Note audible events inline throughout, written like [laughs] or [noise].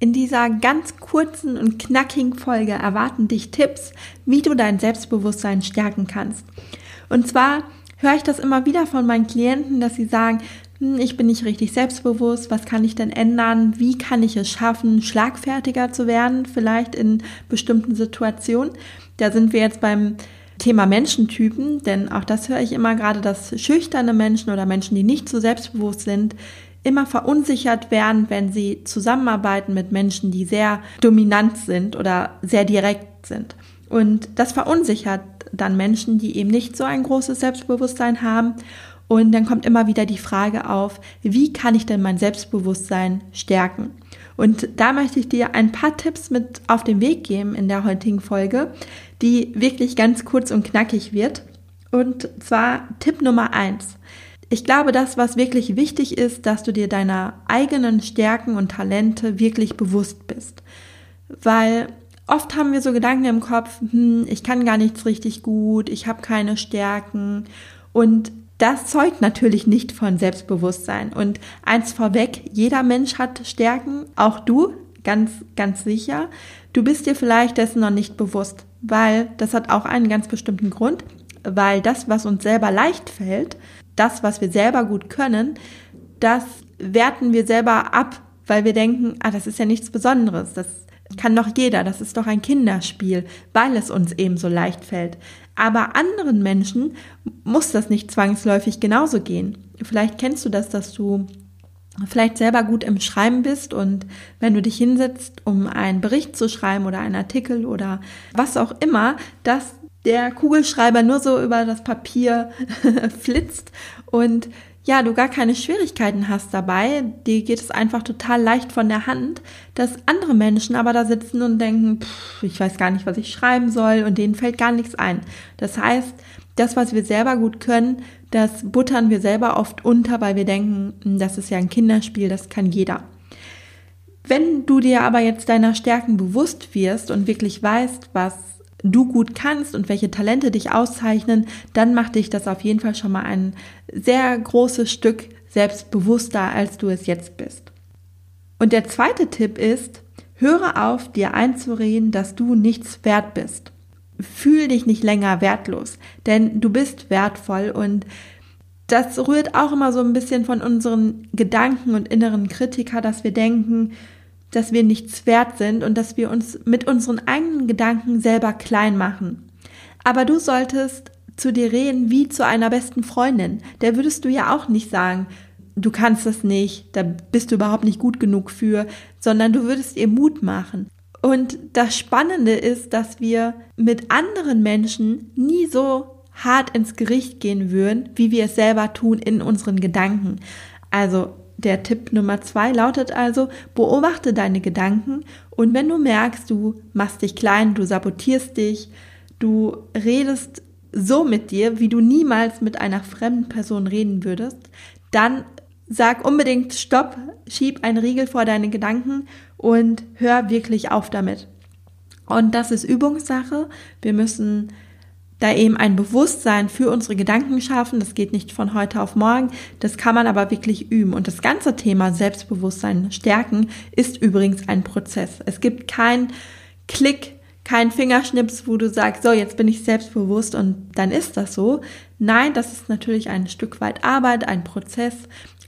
In dieser ganz kurzen und knackigen Folge erwarten dich Tipps, wie du dein Selbstbewusstsein stärken kannst. Und zwar höre ich das immer wieder von meinen Klienten, dass sie sagen, hm, ich bin nicht richtig selbstbewusst, was kann ich denn ändern, wie kann ich es schaffen, schlagfertiger zu werden, vielleicht in bestimmten Situationen. Da sind wir jetzt beim Thema Menschentypen, denn auch das höre ich immer gerade, dass schüchterne Menschen oder Menschen, die nicht so selbstbewusst sind, immer verunsichert werden, wenn sie zusammenarbeiten mit Menschen, die sehr dominant sind oder sehr direkt sind. Und das verunsichert dann Menschen, die eben nicht so ein großes Selbstbewusstsein haben. Und dann kommt immer wieder die Frage auf, wie kann ich denn mein Selbstbewusstsein stärken? Und da möchte ich dir ein paar Tipps mit auf den Weg geben in der heutigen Folge, die wirklich ganz kurz und knackig wird. Und zwar Tipp Nummer eins. Ich glaube, das, was wirklich wichtig ist, dass du dir deiner eigenen Stärken und Talente wirklich bewusst bist. Weil oft haben wir so Gedanken im Kopf, hm, ich kann gar nichts richtig gut, ich habe keine Stärken und das zeugt natürlich nicht von Selbstbewusstsein. Und eins vorweg, jeder Mensch hat Stärken, auch du, ganz, ganz sicher. Du bist dir vielleicht dessen noch nicht bewusst, weil das hat auch einen ganz bestimmten Grund, weil das, was uns selber leicht fällt, das, was wir selber gut können, das werten wir selber ab, weil wir denken, ah, das ist ja nichts Besonderes, das kann doch jeder, das ist doch ein Kinderspiel, weil es uns eben so leicht fällt. Aber anderen Menschen muss das nicht zwangsläufig genauso gehen. Vielleicht kennst du das, dass du vielleicht selber gut im Schreiben bist und wenn du dich hinsetzt, um einen Bericht zu schreiben oder einen Artikel oder was auch immer, dass der Kugelschreiber nur so über das Papier [laughs] flitzt und ja, du gar keine Schwierigkeiten hast dabei, dir geht es einfach total leicht von der Hand, dass andere Menschen aber da sitzen und denken, pff, ich weiß gar nicht, was ich schreiben soll und denen fällt gar nichts ein. Das heißt, das, was wir selber gut können, das buttern wir selber oft unter, weil wir denken, hm, das ist ja ein Kinderspiel, das kann jeder. Wenn du dir aber jetzt deiner Stärken bewusst wirst und wirklich weißt, was du gut kannst und welche Talente dich auszeichnen, dann macht dich das auf jeden Fall schon mal ein sehr großes Stück selbstbewusster, als du es jetzt bist. Und der zweite Tipp ist, höre auf, dir einzureden, dass du nichts wert bist. Fühl dich nicht länger wertlos, denn du bist wertvoll und das rührt auch immer so ein bisschen von unseren Gedanken und inneren Kritiker, dass wir denken, dass wir nichts wert sind und dass wir uns mit unseren eigenen Gedanken selber klein machen. Aber du solltest zu dir reden wie zu einer besten Freundin. Der würdest du ja auch nicht sagen, du kannst das nicht, da bist du überhaupt nicht gut genug für, sondern du würdest ihr Mut machen. Und das Spannende ist, dass wir mit anderen Menschen nie so hart ins Gericht gehen würden, wie wir es selber tun in unseren Gedanken. Also der Tipp Nummer zwei lautet also, beobachte deine Gedanken und wenn du merkst, du machst dich klein, du sabotierst dich, du redest so mit dir, wie du niemals mit einer fremden Person reden würdest, dann sag unbedingt Stopp, schieb einen Riegel vor deine Gedanken und hör wirklich auf damit. Und das ist Übungssache. Wir müssen da eben ein Bewusstsein für unsere Gedanken schaffen. Das geht nicht von heute auf morgen. Das kann man aber wirklich üben. Und das ganze Thema Selbstbewusstsein stärken ist übrigens ein Prozess. Es gibt keinen Klick, keinen Fingerschnips, wo du sagst, so, jetzt bin ich selbstbewusst und dann ist das so. Nein, das ist natürlich ein Stück weit Arbeit, ein Prozess,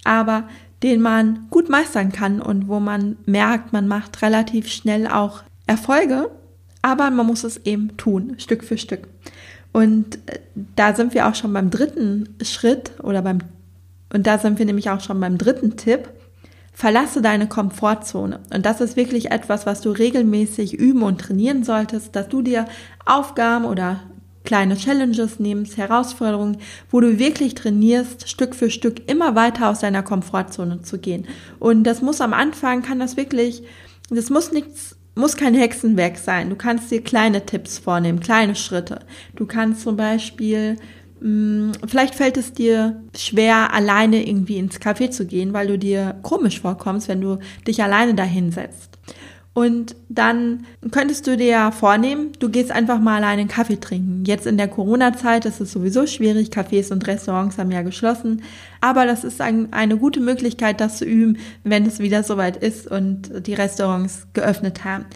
aber den man gut meistern kann und wo man merkt, man macht relativ schnell auch Erfolge, aber man muss es eben tun, Stück für Stück. Und äh, da sind wir auch schon beim dritten Schritt oder beim, und da sind wir nämlich auch schon beim dritten Tipp. Verlasse deine Komfortzone. Und das ist wirklich etwas, was du regelmäßig üben und trainieren solltest, dass du dir Aufgaben oder kleine Challenges nimmst, Herausforderungen, wo du wirklich trainierst, Stück für Stück immer weiter aus deiner Komfortzone zu gehen. Und das muss am Anfang, kann das wirklich, das muss nichts, muss kein Hexenwerk sein. Du kannst dir kleine Tipps vornehmen, kleine Schritte. Du kannst zum Beispiel mm, Vielleicht fällt es dir schwer, alleine irgendwie ins Café zu gehen, weil du dir komisch vorkommst, wenn du dich alleine dahinsetzt. Und dann könntest du dir ja vornehmen, du gehst einfach mal einen Kaffee trinken. Jetzt in der Corona-Zeit ist es sowieso schwierig, Cafés und Restaurants haben ja geschlossen. Aber das ist ein, eine gute Möglichkeit, das zu üben, wenn es wieder soweit ist und die Restaurants geöffnet haben.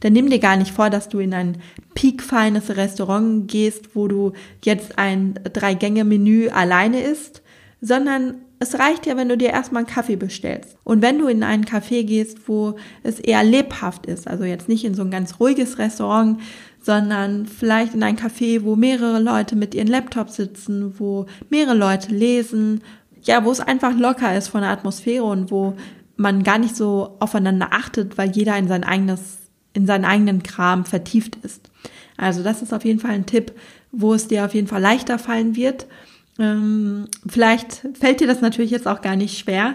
Dann nimm dir gar nicht vor, dass du in ein piekfeines Restaurant gehst, wo du jetzt ein Drei-Gänge-Menü alleine isst, sondern es reicht ja, wenn du dir erstmal einen Kaffee bestellst. Und wenn du in einen Café gehst, wo es eher lebhaft ist, also jetzt nicht in so ein ganz ruhiges Restaurant, sondern vielleicht in ein Café, wo mehrere Leute mit ihren Laptops sitzen, wo mehrere Leute lesen, ja, wo es einfach locker ist von der Atmosphäre und wo man gar nicht so aufeinander achtet, weil jeder in sein eigenes, in seinen eigenen Kram vertieft ist. Also das ist auf jeden Fall ein Tipp, wo es dir auf jeden Fall leichter fallen wird ähm, vielleicht fällt dir das natürlich jetzt auch gar nicht schwer.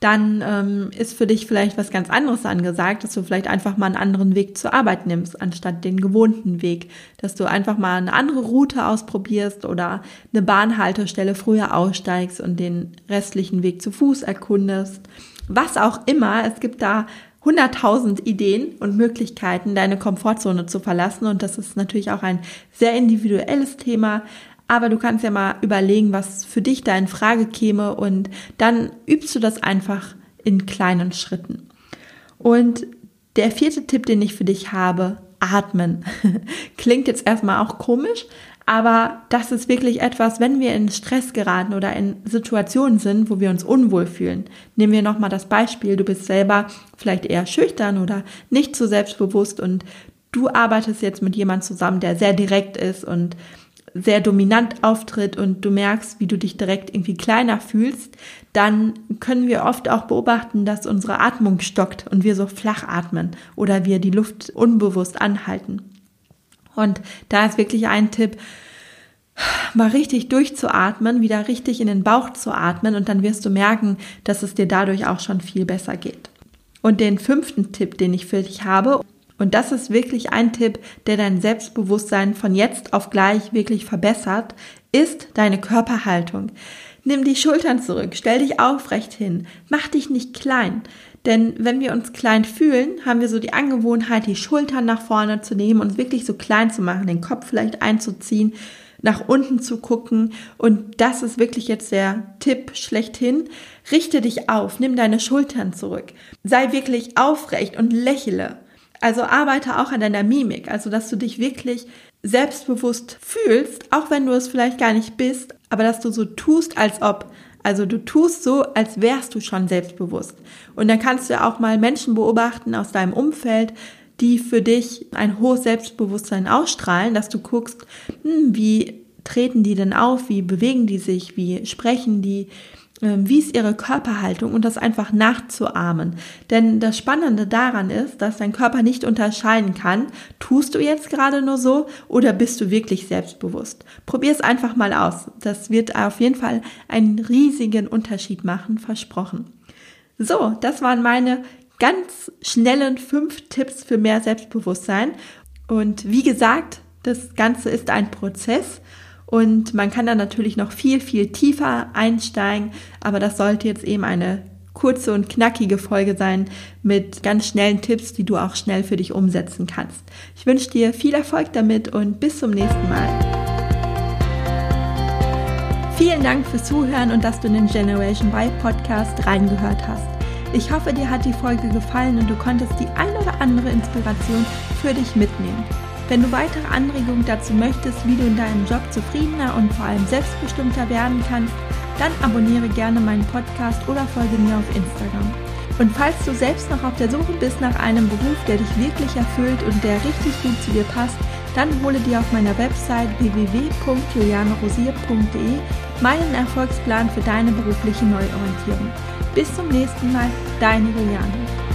Dann ähm, ist für dich vielleicht was ganz anderes angesagt, dass du vielleicht einfach mal einen anderen Weg zur Arbeit nimmst, anstatt den gewohnten Weg. Dass du einfach mal eine andere Route ausprobierst oder eine Bahnhaltestelle früher aussteigst und den restlichen Weg zu Fuß erkundest. Was auch immer, es gibt da 100.000 Ideen und Möglichkeiten, deine Komfortzone zu verlassen. Und das ist natürlich auch ein sehr individuelles Thema. Aber du kannst ja mal überlegen, was für dich da in Frage käme und dann übst du das einfach in kleinen Schritten. Und der vierte Tipp, den ich für dich habe, atmen. [laughs] Klingt jetzt erstmal auch komisch, aber das ist wirklich etwas, wenn wir in Stress geraten oder in Situationen sind, wo wir uns unwohl fühlen. Nehmen wir nochmal das Beispiel, du bist selber vielleicht eher schüchtern oder nicht so selbstbewusst und du arbeitest jetzt mit jemandem zusammen, der sehr direkt ist und sehr dominant auftritt und du merkst, wie du dich direkt irgendwie kleiner fühlst, dann können wir oft auch beobachten, dass unsere Atmung stockt und wir so flach atmen oder wir die Luft unbewusst anhalten. Und da ist wirklich ein Tipp, mal richtig durchzuatmen, wieder richtig in den Bauch zu atmen und dann wirst du merken, dass es dir dadurch auch schon viel besser geht. Und den fünften Tipp, den ich für dich habe, und das ist wirklich ein Tipp, der dein Selbstbewusstsein von jetzt auf gleich wirklich verbessert, ist deine Körperhaltung. Nimm die Schultern zurück, stell dich aufrecht hin, mach dich nicht klein. Denn wenn wir uns klein fühlen, haben wir so die Angewohnheit, die Schultern nach vorne zu nehmen und wirklich so klein zu machen, den Kopf vielleicht einzuziehen, nach unten zu gucken. Und das ist wirklich jetzt der Tipp schlechthin. Richte dich auf, nimm deine Schultern zurück. Sei wirklich aufrecht und lächle. Also arbeite auch an deiner Mimik, also dass du dich wirklich selbstbewusst fühlst, auch wenn du es vielleicht gar nicht bist, aber dass du so tust, als ob. Also du tust so, als wärst du schon selbstbewusst. Und dann kannst du auch mal Menschen beobachten aus deinem Umfeld, die für dich ein hohes Selbstbewusstsein ausstrahlen, dass du guckst, hm, wie treten die denn auf, wie bewegen die sich, wie sprechen die, wie ist ihre Körperhaltung und das einfach nachzuahmen. Denn das Spannende daran ist, dass dein Körper nicht unterscheiden kann, tust du jetzt gerade nur so oder bist du wirklich selbstbewusst. Probier es einfach mal aus. Das wird auf jeden Fall einen riesigen Unterschied machen, versprochen. So, das waren meine ganz schnellen fünf Tipps für mehr Selbstbewusstsein. Und wie gesagt, das Ganze ist ein Prozess und man kann da natürlich noch viel, viel tiefer einsteigen, aber das sollte jetzt eben eine kurze und knackige Folge sein mit ganz schnellen Tipps, die du auch schnell für dich umsetzen kannst. Ich wünsche dir viel Erfolg damit und bis zum nächsten Mal. Vielen Dank fürs Zuhören und dass du in den Generation Y Podcast reingehört hast. Ich hoffe, dir hat die Folge gefallen und du konntest die ein oder andere Inspiration für dich mitnehmen. Wenn du weitere Anregungen dazu möchtest, wie du in deinem Job zufriedener und vor allem selbstbestimmter werden kannst, dann abonniere gerne meinen Podcast oder folge mir auf Instagram. Und falls du selbst noch auf der Suche bist nach einem Beruf, der dich wirklich erfüllt und der richtig gut zu dir passt, dann hole dir auf meiner Website www.julianerosier.de meinen Erfolgsplan für deine berufliche Neuorientierung. Bis zum nächsten Mal, deine Juliane.